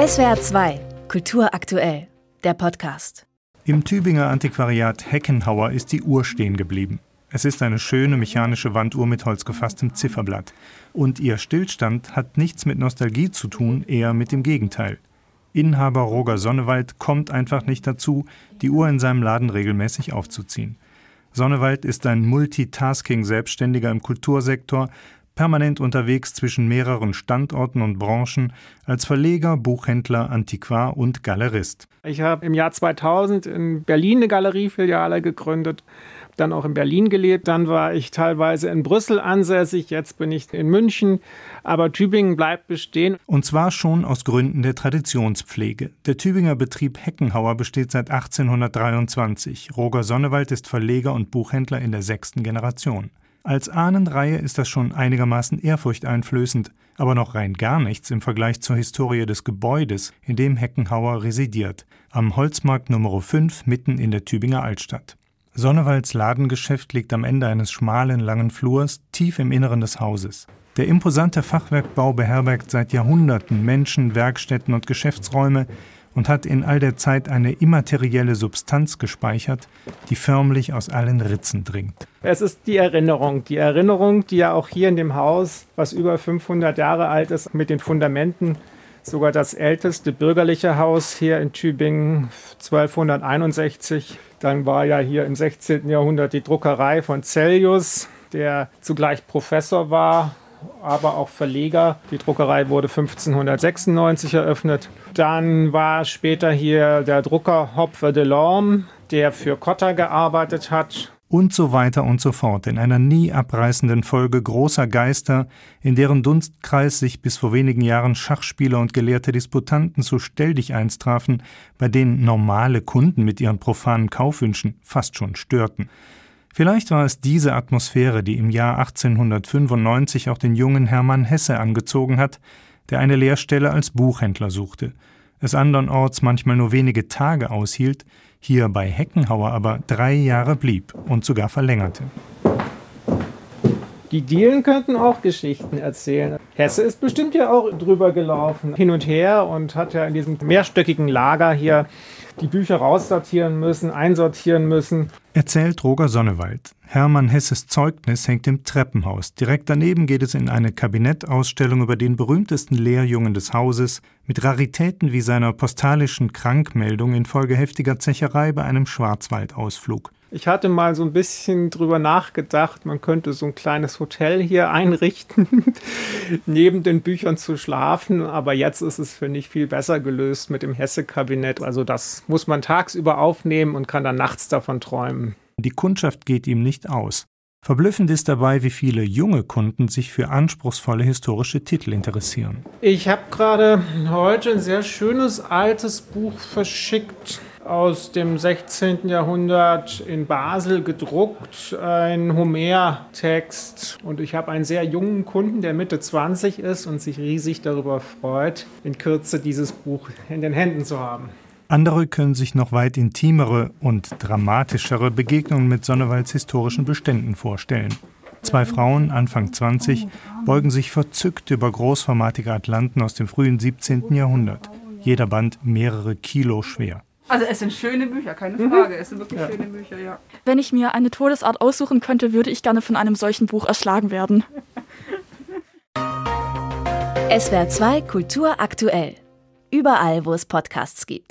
SWR 2, Kultur aktuell, der Podcast. Im Tübinger Antiquariat Heckenhauer ist die Uhr stehen geblieben. Es ist eine schöne mechanische Wanduhr mit holzgefasstem Zifferblatt. Und ihr Stillstand hat nichts mit Nostalgie zu tun, eher mit dem Gegenteil. Inhaber Roger Sonnewald kommt einfach nicht dazu, die Uhr in seinem Laden regelmäßig aufzuziehen. Sonnewald ist ein Multitasking-Selbstständiger im Kultursektor, permanent unterwegs zwischen mehreren Standorten und Branchen als Verleger, Buchhändler, Antiquar und Galerist. Ich habe im Jahr 2000 in Berlin eine Galeriefiliale gegründet, dann auch in Berlin gelebt, dann war ich teilweise in Brüssel ansässig, jetzt bin ich in München, aber Tübingen bleibt bestehen. Und zwar schon aus Gründen der Traditionspflege. Der Tübinger Betrieb Heckenhauer besteht seit 1823. Roger Sonnewald ist Verleger und Buchhändler in der sechsten Generation. Als Ahnenreihe ist das schon einigermaßen ehrfurchteinflößend, aber noch rein gar nichts im Vergleich zur Historie des Gebäudes, in dem Heckenhauer residiert, am Holzmarkt Nr. 5 mitten in der Tübinger Altstadt. Sonnewalds Ladengeschäft liegt am Ende eines schmalen, langen Flurs, tief im Inneren des Hauses. Der imposante Fachwerkbau beherbergt seit Jahrhunderten Menschen, Werkstätten und Geschäftsräume, und hat in all der Zeit eine immaterielle Substanz gespeichert, die förmlich aus allen Ritzen dringt. Es ist die Erinnerung, die Erinnerung, die ja auch hier in dem Haus, was über 500 Jahre alt ist, mit den Fundamenten, sogar das älteste bürgerliche Haus hier in Tübingen, 1261. Dann war ja hier im 16. Jahrhundert die Druckerei von Cellius, der zugleich Professor war aber auch Verleger. Die Druckerei wurde 1596 eröffnet. Dann war später hier der Drucker Hopfe de Lorme, der für Cotta gearbeitet hat. Und so weiter und so fort, in einer nie abreißenden Folge großer Geister, in deren Dunstkreis sich bis vor wenigen Jahren Schachspieler und gelehrte Disputanten zu Stelldicheins trafen, bei denen normale Kunden mit ihren profanen Kaufwünschen fast schon störten. Vielleicht war es diese Atmosphäre, die im Jahr 1895 auch den jungen Hermann Hesse angezogen hat, der eine Lehrstelle als Buchhändler suchte, es andernorts manchmal nur wenige Tage aushielt, hier bei Heckenhauer aber drei Jahre blieb und sogar verlängerte. Die Dielen könnten auch Geschichten erzählen. Hesse ist bestimmt ja auch drüber gelaufen, hin und her und hat ja in diesem mehrstöckigen Lager hier die Bücher raussortieren müssen, einsortieren müssen. Erzählt Roger Sonnewald. Hermann Hesses Zeugnis hängt im Treppenhaus. Direkt daneben geht es in eine Kabinettausstellung über den berühmtesten Lehrjungen des Hauses, mit Raritäten wie seiner postalischen Krankmeldung infolge heftiger Zecherei bei einem Schwarzwaldausflug. Ich hatte mal so ein bisschen drüber nachgedacht, man könnte so ein kleines Hotel hier einrichten, neben den Büchern zu schlafen. Aber jetzt ist es, finde ich, viel besser gelöst mit dem Hesse-Kabinett. Also das muss man tagsüber aufnehmen und kann dann nachts davon träumen. Die Kundschaft geht ihm nicht aus. Verblüffend ist dabei, wie viele junge Kunden sich für anspruchsvolle historische Titel interessieren. Ich habe gerade heute ein sehr schönes altes Buch verschickt aus dem 16. Jahrhundert in Basel gedruckt, ein Homer-Text. Und ich habe einen sehr jungen Kunden, der Mitte 20 ist und sich riesig darüber freut, in Kürze dieses Buch in den Händen zu haben. Andere können sich noch weit intimere und dramatischere Begegnungen mit Sonnewalds historischen Beständen vorstellen. Zwei Frauen, Anfang 20, beugen sich verzückt über großformatige Atlanten aus dem frühen 17. Jahrhundert. Jeder Band mehrere Kilo schwer. Also es sind schöne Bücher, keine mhm. Frage. Es sind wirklich ja. schöne Bücher, ja. Wenn ich mir eine Todesart aussuchen könnte, würde ich gerne von einem solchen Buch erschlagen werden. SWR 2 Kultur aktuell. Überall, wo es Podcasts gibt.